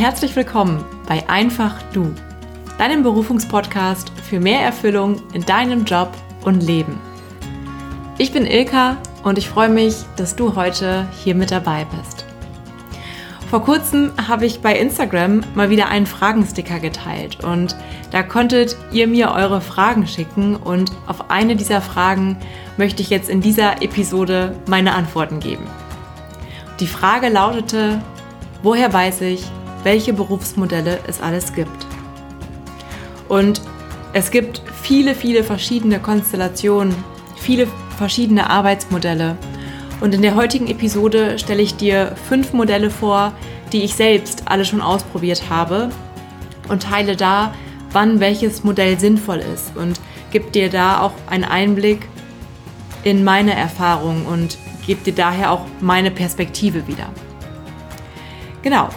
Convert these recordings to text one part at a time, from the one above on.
herzlich willkommen bei Einfach Du, deinem Berufungspodcast für mehr Erfüllung in deinem Job und Leben. Ich bin Ilka und ich freue mich, dass du heute hier mit dabei bist. Vor kurzem habe ich bei Instagram mal wieder einen Fragensticker geteilt und da konntet ihr mir eure Fragen schicken und auf eine dieser Fragen möchte ich jetzt in dieser Episode meine Antworten geben. Die Frage lautete, woher weiß ich, welche Berufsmodelle es alles gibt? Und es gibt viele, viele verschiedene Konstellationen, viele verschiedene Arbeitsmodelle und in der heutigen Episode stelle ich dir fünf Modelle vor, die ich selbst alle schon ausprobiert habe und teile da, wann welches Modell sinnvoll ist und gebe dir da auch einen Einblick in meine Erfahrungen und gebe dir daher auch meine Perspektive wieder. Genau,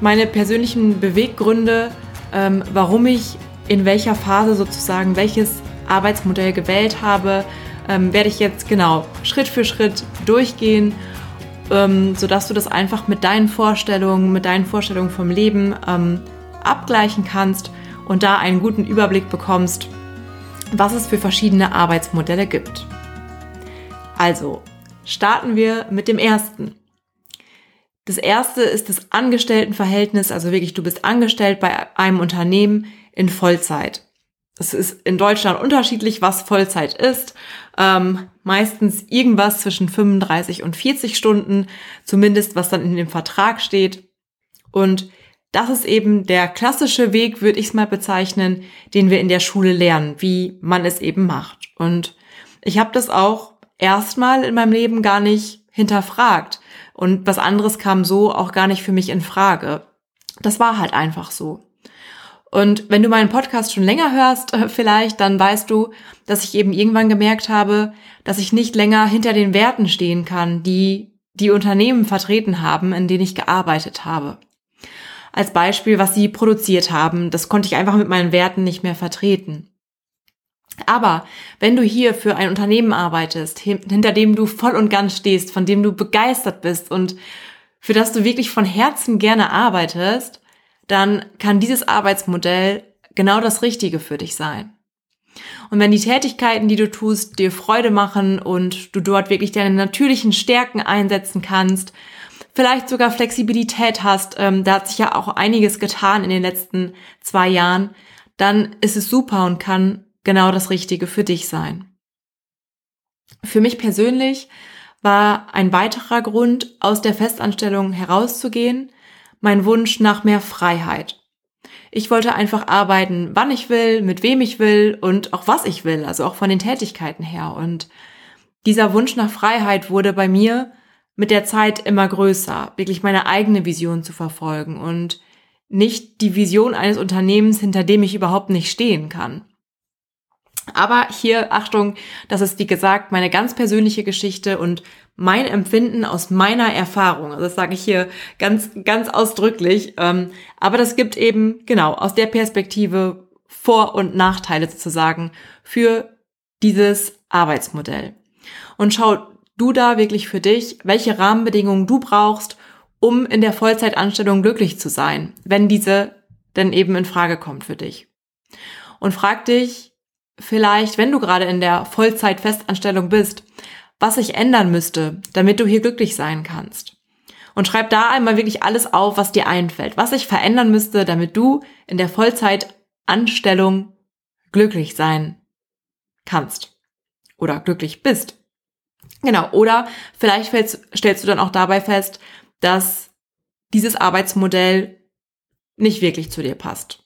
meine persönlichen Beweggründe, ähm, warum ich in welcher Phase sozusagen welches Arbeitsmodell gewählt habe, ähm, werde ich jetzt genau Schritt für Schritt durchgehen, ähm, sodass du das einfach mit deinen Vorstellungen, mit deinen Vorstellungen vom Leben ähm, abgleichen kannst und da einen guten Überblick bekommst, was es für verschiedene Arbeitsmodelle gibt. Also, starten wir mit dem ersten. Das erste ist das Angestelltenverhältnis, also wirklich, du bist angestellt bei einem Unternehmen in Vollzeit. Es ist in Deutschland unterschiedlich, was Vollzeit ist. Ähm, meistens irgendwas zwischen 35 und 40 Stunden, zumindest was dann in dem Vertrag steht. Und das ist eben der klassische Weg, würde ich es mal bezeichnen, den wir in der Schule lernen, wie man es eben macht. Und ich habe das auch erstmal in meinem Leben gar nicht hinterfragt. Und was anderes kam so auch gar nicht für mich in Frage. Das war halt einfach so. Und wenn du meinen Podcast schon länger hörst, äh, vielleicht, dann weißt du, dass ich eben irgendwann gemerkt habe, dass ich nicht länger hinter den Werten stehen kann, die die Unternehmen vertreten haben, in denen ich gearbeitet habe. Als Beispiel, was sie produziert haben, das konnte ich einfach mit meinen Werten nicht mehr vertreten. Aber wenn du hier für ein Unternehmen arbeitest, hinter dem du voll und ganz stehst, von dem du begeistert bist und für das du wirklich von Herzen gerne arbeitest, dann kann dieses Arbeitsmodell genau das Richtige für dich sein. Und wenn die Tätigkeiten, die du tust, dir Freude machen und du dort wirklich deine natürlichen Stärken einsetzen kannst, vielleicht sogar Flexibilität hast, ähm, da hat sich ja auch einiges getan in den letzten zwei Jahren, dann ist es super und kann genau das Richtige für dich sein. Für mich persönlich war ein weiterer Grund, aus der Festanstellung herauszugehen, mein Wunsch nach mehr Freiheit. Ich wollte einfach arbeiten, wann ich will, mit wem ich will und auch was ich will, also auch von den Tätigkeiten her. Und dieser Wunsch nach Freiheit wurde bei mir mit der Zeit immer größer, wirklich meine eigene Vision zu verfolgen und nicht die Vision eines Unternehmens, hinter dem ich überhaupt nicht stehen kann. Aber hier, Achtung, das ist wie gesagt meine ganz persönliche Geschichte und mein Empfinden aus meiner Erfahrung. Also das sage ich hier ganz, ganz ausdrücklich. Ähm, aber das gibt eben genau aus der Perspektive Vor- und Nachteile sozusagen für dieses Arbeitsmodell. Und schau du da wirklich für dich, welche Rahmenbedingungen du brauchst, um in der Vollzeitanstellung glücklich zu sein, wenn diese denn eben in Frage kommt für dich. Und frag dich, vielleicht, wenn du gerade in der Vollzeit-Festanstellung bist, was sich ändern müsste, damit du hier glücklich sein kannst. Und schreib da einmal wirklich alles auf, was dir einfällt, was sich verändern müsste, damit du in der Vollzeitanstellung glücklich sein kannst oder glücklich bist. Genau, oder vielleicht stellst du dann auch dabei fest, dass dieses Arbeitsmodell nicht wirklich zu dir passt.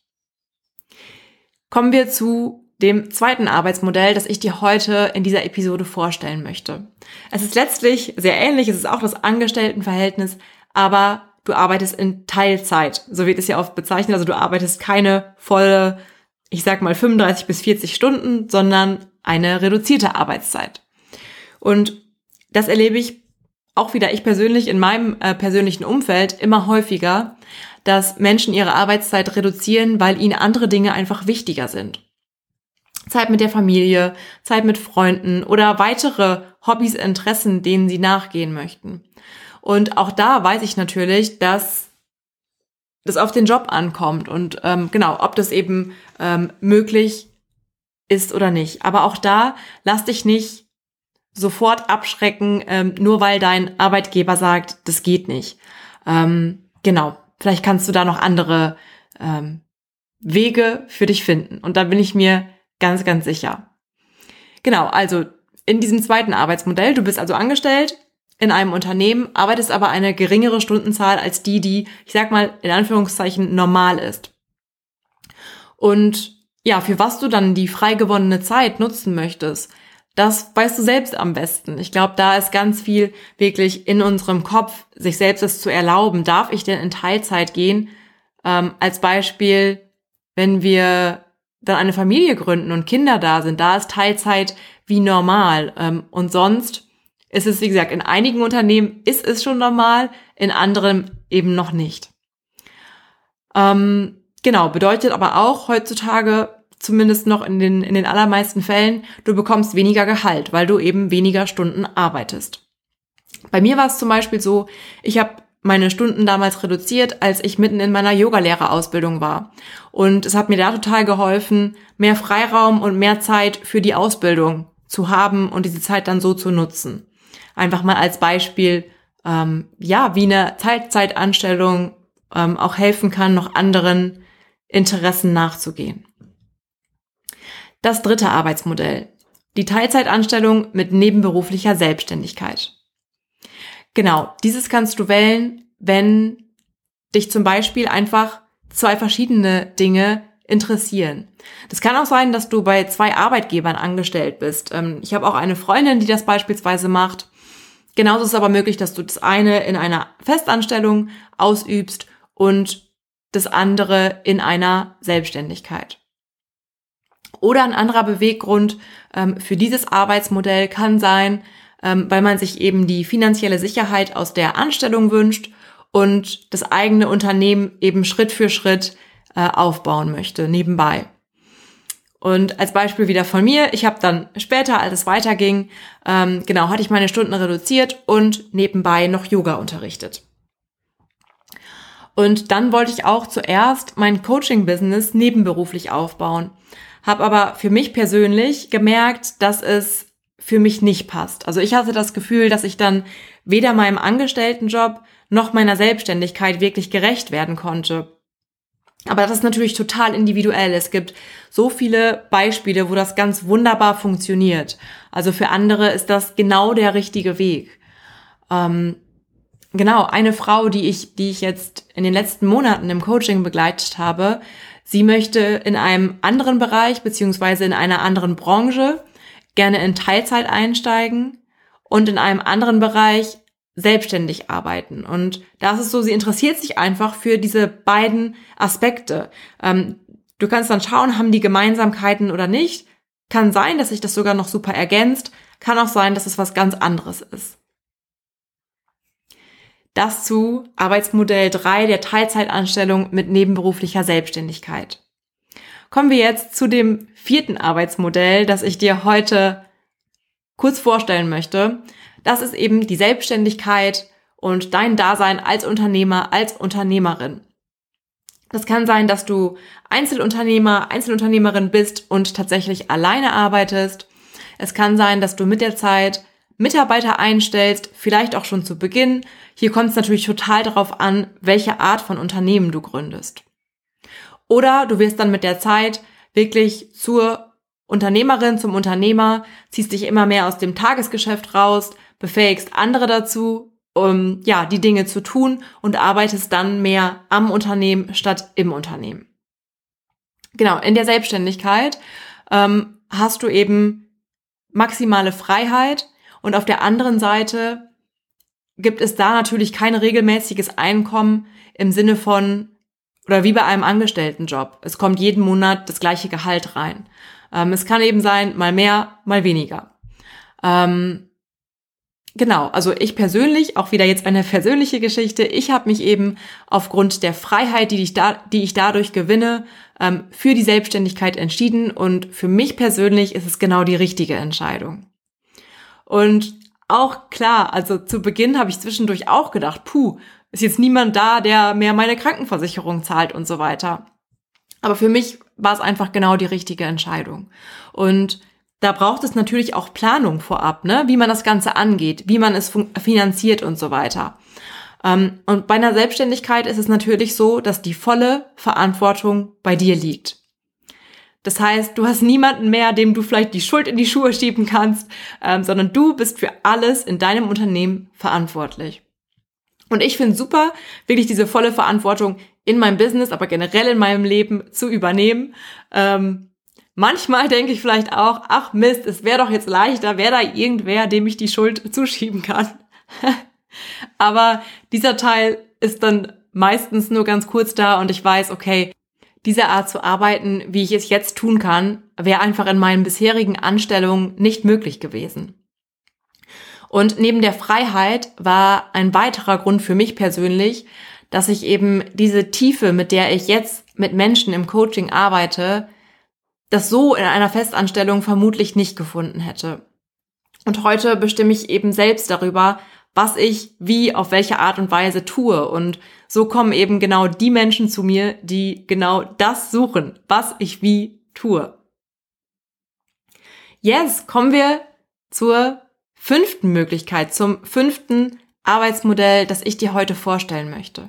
Kommen wir zu dem zweiten Arbeitsmodell, das ich dir heute in dieser Episode vorstellen möchte. Es ist letztlich sehr ähnlich, es ist auch das Angestelltenverhältnis, aber du arbeitest in Teilzeit, so wird es ja oft bezeichnet. Also du arbeitest keine volle, ich sag mal 35 bis 40 Stunden, sondern eine reduzierte Arbeitszeit. Und das erlebe ich auch wieder ich persönlich in meinem äh, persönlichen Umfeld immer häufiger, dass Menschen ihre Arbeitszeit reduzieren, weil ihnen andere Dinge einfach wichtiger sind. Zeit mit der Familie, Zeit mit Freunden oder weitere Hobbys, Interessen, denen sie nachgehen möchten. Und auch da weiß ich natürlich, dass das auf den Job ankommt und ähm, genau, ob das eben ähm, möglich ist oder nicht. Aber auch da lass dich nicht sofort abschrecken, ähm, nur weil dein Arbeitgeber sagt, das geht nicht. Ähm, genau, vielleicht kannst du da noch andere ähm, Wege für dich finden. Und da bin ich mir ganz, ganz sicher. Genau, also in diesem zweiten Arbeitsmodell, du bist also angestellt in einem Unternehmen, arbeitest aber eine geringere Stundenzahl als die, die, ich sag mal, in Anführungszeichen normal ist. Und ja, für was du dann die frei gewonnene Zeit nutzen möchtest, das weißt du selbst am besten. Ich glaube, da ist ganz viel wirklich in unserem Kopf, sich selbst es zu erlauben. Darf ich denn in Teilzeit gehen? Ähm, als Beispiel, wenn wir dann eine Familie gründen und Kinder da sind, da ist Teilzeit wie normal. Ähm, und sonst ist es, wie gesagt, in einigen Unternehmen ist es schon normal, in anderen eben noch nicht. Ähm, genau, bedeutet aber auch heutzutage, zumindest noch in den, in den allermeisten Fällen, du bekommst weniger Gehalt, weil du eben weniger Stunden arbeitest. Bei mir war es zum Beispiel so, ich habe meine Stunden damals reduziert, als ich mitten in meiner Yogalehrerausbildung war. Und es hat mir da total geholfen, mehr Freiraum und mehr Zeit für die Ausbildung zu haben und diese Zeit dann so zu nutzen. Einfach mal als Beispiel, ähm, ja, wie eine Teilzeitanstellung ähm, auch helfen kann, noch anderen Interessen nachzugehen. Das dritte Arbeitsmodell. Die Teilzeitanstellung mit nebenberuflicher Selbstständigkeit. Genau, dieses kannst du wählen, wenn dich zum Beispiel einfach zwei verschiedene Dinge interessieren. Das kann auch sein, dass du bei zwei Arbeitgebern angestellt bist. Ähm, ich habe auch eine Freundin, die das beispielsweise macht. Genauso ist es aber möglich, dass du das eine in einer Festanstellung ausübst und das andere in einer Selbstständigkeit. Oder ein anderer Beweggrund ähm, für dieses Arbeitsmodell kann sein, weil man sich eben die finanzielle Sicherheit aus der Anstellung wünscht und das eigene Unternehmen eben Schritt für Schritt äh, aufbauen möchte, nebenbei. Und als Beispiel wieder von mir, ich habe dann später, als es weiterging, ähm, genau, hatte ich meine Stunden reduziert und nebenbei noch Yoga unterrichtet. Und dann wollte ich auch zuerst mein Coaching-Business nebenberuflich aufbauen, habe aber für mich persönlich gemerkt, dass es für mich nicht passt. Also ich hatte das Gefühl, dass ich dann weder meinem Angestelltenjob noch meiner Selbstständigkeit wirklich gerecht werden konnte. Aber das ist natürlich total individuell. Es gibt so viele Beispiele, wo das ganz wunderbar funktioniert. Also für andere ist das genau der richtige Weg. Ähm, genau, eine Frau, die ich, die ich jetzt in den letzten Monaten im Coaching begleitet habe, sie möchte in einem anderen Bereich beziehungsweise in einer anderen Branche gerne in Teilzeit einsteigen und in einem anderen Bereich selbstständig arbeiten. Und das ist so, sie interessiert sich einfach für diese beiden Aspekte. Ähm, du kannst dann schauen, haben die Gemeinsamkeiten oder nicht. Kann sein, dass sich das sogar noch super ergänzt. Kann auch sein, dass es was ganz anderes ist. Das zu Arbeitsmodell 3 der Teilzeitanstellung mit nebenberuflicher Selbstständigkeit. Kommen wir jetzt zu dem vierten Arbeitsmodell, das ich dir heute kurz vorstellen möchte. Das ist eben die Selbstständigkeit und dein Dasein als Unternehmer, als Unternehmerin. Das kann sein, dass du Einzelunternehmer, Einzelunternehmerin bist und tatsächlich alleine arbeitest. Es kann sein, dass du mit der Zeit Mitarbeiter einstellst, vielleicht auch schon zu Beginn. Hier kommt es natürlich total darauf an, welche Art von Unternehmen du gründest. Oder du wirst dann mit der Zeit wirklich zur Unternehmerin, zum Unternehmer, ziehst dich immer mehr aus dem Tagesgeschäft raus, befähigst andere dazu, um ja, die Dinge zu tun und arbeitest dann mehr am Unternehmen statt im Unternehmen. Genau, in der Selbstständigkeit ähm, hast du eben maximale Freiheit und auf der anderen Seite gibt es da natürlich kein regelmäßiges Einkommen im Sinne von oder wie bei einem Angestelltenjob. Es kommt jeden Monat das gleiche Gehalt rein. Ähm, es kann eben sein, mal mehr, mal weniger. Ähm, Genau, also ich persönlich, auch wieder jetzt eine persönliche Geschichte, ich habe mich eben aufgrund der Freiheit, die ich, da, die ich dadurch gewinne, ähm, für die Selbstständigkeit entschieden und für mich persönlich ist es genau die richtige Entscheidung. Und auch klar, also zu Beginn habe ich zwischendurch auch gedacht, puh, ist jetzt niemand da, der mehr meine Krankenversicherung zahlt und so weiter. Aber für mich war es einfach genau die richtige Entscheidung. Und da braucht es natürlich auch Planung vorab, ne? wie man das Ganze angeht, wie man es finanziert und so weiter. Ähm, und bei einer Selbstständigkeit ist es natürlich so, dass die volle Verantwortung bei dir liegt. Das heißt, du hast niemanden mehr, dem du vielleicht die Schuld in die Schuhe schieben kannst, ähm, sondern du bist für alles in deinem Unternehmen verantwortlich. Und ich finde super, wirklich diese volle Verantwortung in meinem Business, aber generell in meinem Leben zu übernehmen. Ähm, manchmal denke ich vielleicht auch, ach Mist, es wäre doch jetzt leichter, wäre da irgendwer, dem ich die Schuld zuschieben kann. aber dieser Teil ist dann meistens nur ganz kurz da und ich weiß, okay, diese Art zu arbeiten, wie ich es jetzt tun kann, wäre einfach in meinen bisherigen Anstellungen nicht möglich gewesen. Und neben der Freiheit war ein weiterer Grund für mich persönlich, dass ich eben diese Tiefe, mit der ich jetzt mit Menschen im Coaching arbeite, das so in einer Festanstellung vermutlich nicht gefunden hätte. Und heute bestimme ich eben selbst darüber, was ich wie auf welche Art und Weise tue. Und so kommen eben genau die Menschen zu mir, die genau das suchen, was ich wie tue. Yes, kommen wir zur fünften Möglichkeit, zum fünften Arbeitsmodell, das ich dir heute vorstellen möchte.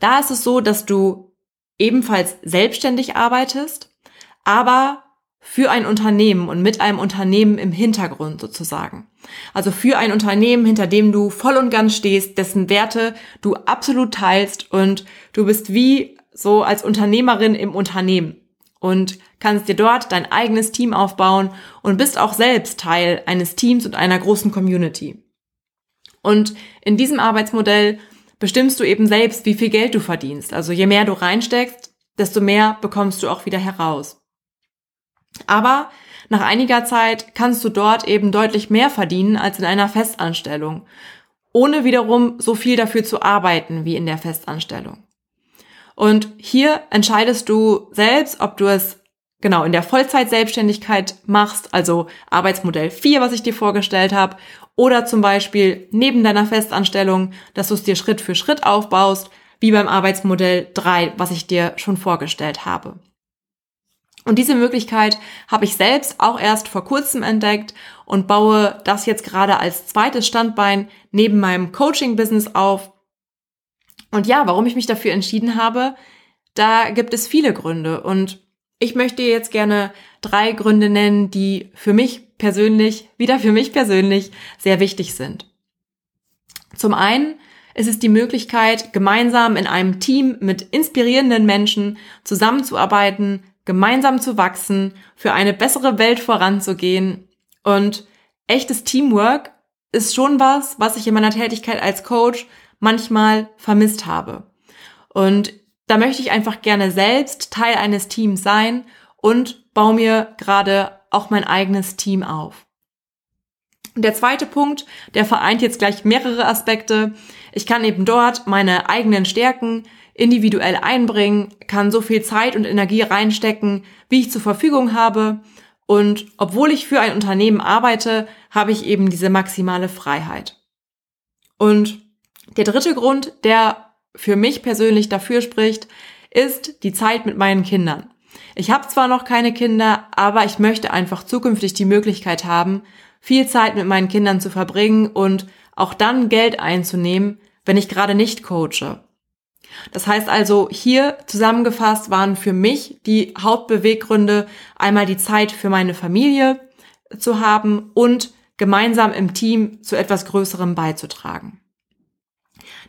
Da ist es so, dass du ebenfalls selbstständig arbeitest, aber für ein Unternehmen und mit einem Unternehmen im Hintergrund sozusagen. Also für ein Unternehmen, hinter dem du voll und ganz stehst, dessen Werte du absolut teilst und du bist wie so als Unternehmerin im Unternehmen und kannst dir dort dein eigenes Team aufbauen und bist auch selbst Teil eines Teams und einer großen Community. Und in diesem Arbeitsmodell bestimmst du eben selbst, wie viel Geld du verdienst. Also je mehr du reinsteckst, desto mehr bekommst du auch wieder heraus. Aber nach einiger Zeit kannst du dort eben deutlich mehr verdienen als in einer Festanstellung, ohne wiederum so viel dafür zu arbeiten wie in der Festanstellung. Und hier entscheidest du selbst, ob du es genau in der Vollzeit-Selbstständigkeit machst, also Arbeitsmodell 4, was ich dir vorgestellt habe, oder zum Beispiel neben deiner Festanstellung, dass du es dir Schritt für Schritt aufbaust, wie beim Arbeitsmodell 3, was ich dir schon vorgestellt habe. Und diese Möglichkeit habe ich selbst auch erst vor kurzem entdeckt und baue das jetzt gerade als zweites Standbein neben meinem Coaching-Business auf. Und ja, warum ich mich dafür entschieden habe, da gibt es viele Gründe. Und ich möchte jetzt gerne drei Gründe nennen, die für mich persönlich, wieder für mich persönlich, sehr wichtig sind. Zum einen ist es die Möglichkeit, gemeinsam in einem Team mit inspirierenden Menschen zusammenzuarbeiten, gemeinsam zu wachsen, für eine bessere Welt voranzugehen. Und echtes Teamwork ist schon was, was ich in meiner Tätigkeit als Coach manchmal vermisst habe. Und da möchte ich einfach gerne selbst Teil eines Teams sein und baue mir gerade auch mein eigenes Team auf. Der zweite Punkt, der vereint jetzt gleich mehrere Aspekte. Ich kann eben dort meine eigenen Stärken individuell einbringen, kann so viel Zeit und Energie reinstecken, wie ich zur Verfügung habe. Und obwohl ich für ein Unternehmen arbeite, habe ich eben diese maximale Freiheit. Und der dritte Grund, der für mich persönlich dafür spricht, ist die Zeit mit meinen Kindern. Ich habe zwar noch keine Kinder, aber ich möchte einfach zukünftig die Möglichkeit haben, viel Zeit mit meinen Kindern zu verbringen und auch dann Geld einzunehmen, wenn ich gerade nicht coache. Das heißt also, hier zusammengefasst waren für mich die Hauptbeweggründe, einmal die Zeit für meine Familie zu haben und gemeinsam im Team zu etwas Größerem beizutragen.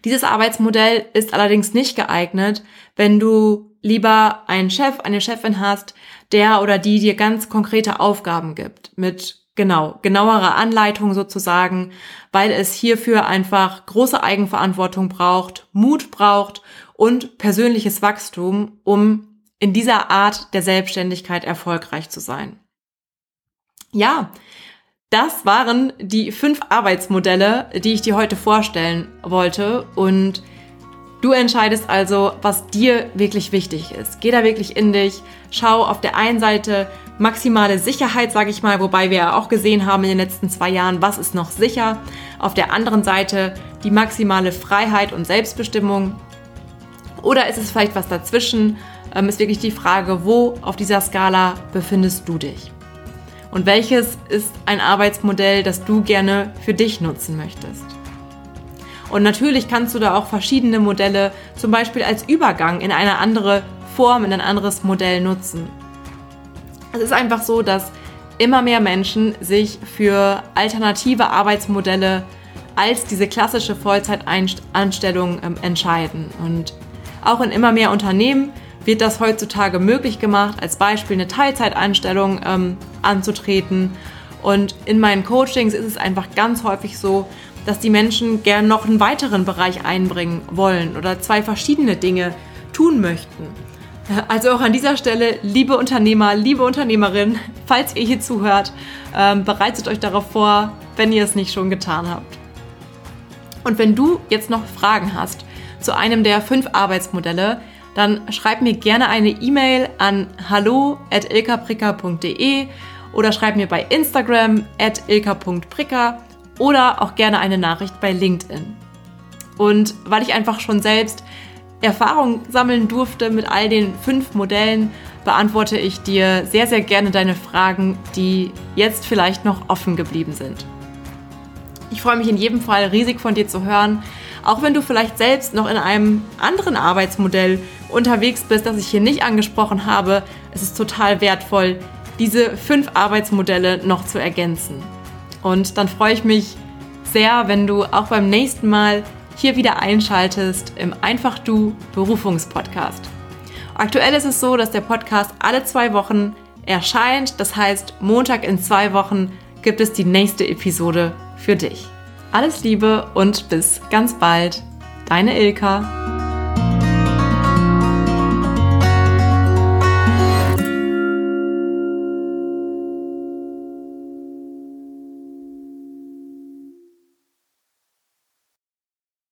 Dieses Arbeitsmodell ist allerdings nicht geeignet, wenn du lieber einen Chef, eine Chefin hast, der oder die dir ganz konkrete Aufgaben gibt, mit genau, genauerer Anleitung sozusagen, weil es hierfür einfach große Eigenverantwortung braucht, Mut braucht und persönliches Wachstum, um in dieser Art der Selbstständigkeit erfolgreich zu sein. Ja, das waren die fünf Arbeitsmodelle, die ich dir heute vorstellen wollte. Und Du entscheidest also, was dir wirklich wichtig ist. Geh da wirklich in dich. Schau auf der einen Seite maximale Sicherheit, sage ich mal, wobei wir ja auch gesehen haben in den letzten zwei Jahren, was ist noch sicher. Auf der anderen Seite die maximale Freiheit und Selbstbestimmung. Oder ist es vielleicht was dazwischen? Ähm, ist wirklich die Frage, wo auf dieser Skala befindest du dich? Und welches ist ein Arbeitsmodell, das du gerne für dich nutzen möchtest? Und natürlich kannst du da auch verschiedene Modelle zum Beispiel als Übergang in eine andere Form, in ein anderes Modell nutzen. Es ist einfach so, dass immer mehr Menschen sich für alternative Arbeitsmodelle als diese klassische Vollzeitanstellung ähm, entscheiden. Und auch in immer mehr Unternehmen wird das heutzutage möglich gemacht, als Beispiel eine Teilzeitanstellung ähm, anzutreten. Und in meinen Coachings ist es einfach ganz häufig so, dass die Menschen gern noch einen weiteren Bereich einbringen wollen oder zwei verschiedene Dinge tun möchten. Also auch an dieser Stelle, liebe Unternehmer, liebe Unternehmerin, falls ihr hier zuhört, ähm, bereitet euch darauf vor, wenn ihr es nicht schon getan habt. Und wenn du jetzt noch Fragen hast zu einem der fünf Arbeitsmodelle, dann schreib mir gerne eine E-Mail an hallo.ilkapricker.de oder schreib mir bei Instagram at ilka.pricker oder auch gerne eine Nachricht bei LinkedIn. Und weil ich einfach schon selbst Erfahrung sammeln durfte mit all den fünf Modellen, beantworte ich dir sehr, sehr gerne deine Fragen, die jetzt vielleicht noch offen geblieben sind. Ich freue mich in jedem Fall riesig von dir zu hören, auch wenn du vielleicht selbst noch in einem anderen Arbeitsmodell unterwegs bist, das ich hier nicht angesprochen habe. Es ist total wertvoll, diese fünf Arbeitsmodelle noch zu ergänzen. Und dann freue ich mich sehr, wenn du auch beim nächsten Mal hier wieder einschaltest im Einfach Du Berufungspodcast. Aktuell ist es so, dass der Podcast alle zwei Wochen erscheint. Das heißt, Montag in zwei Wochen gibt es die nächste Episode für dich. Alles Liebe und bis ganz bald. Deine Ilka.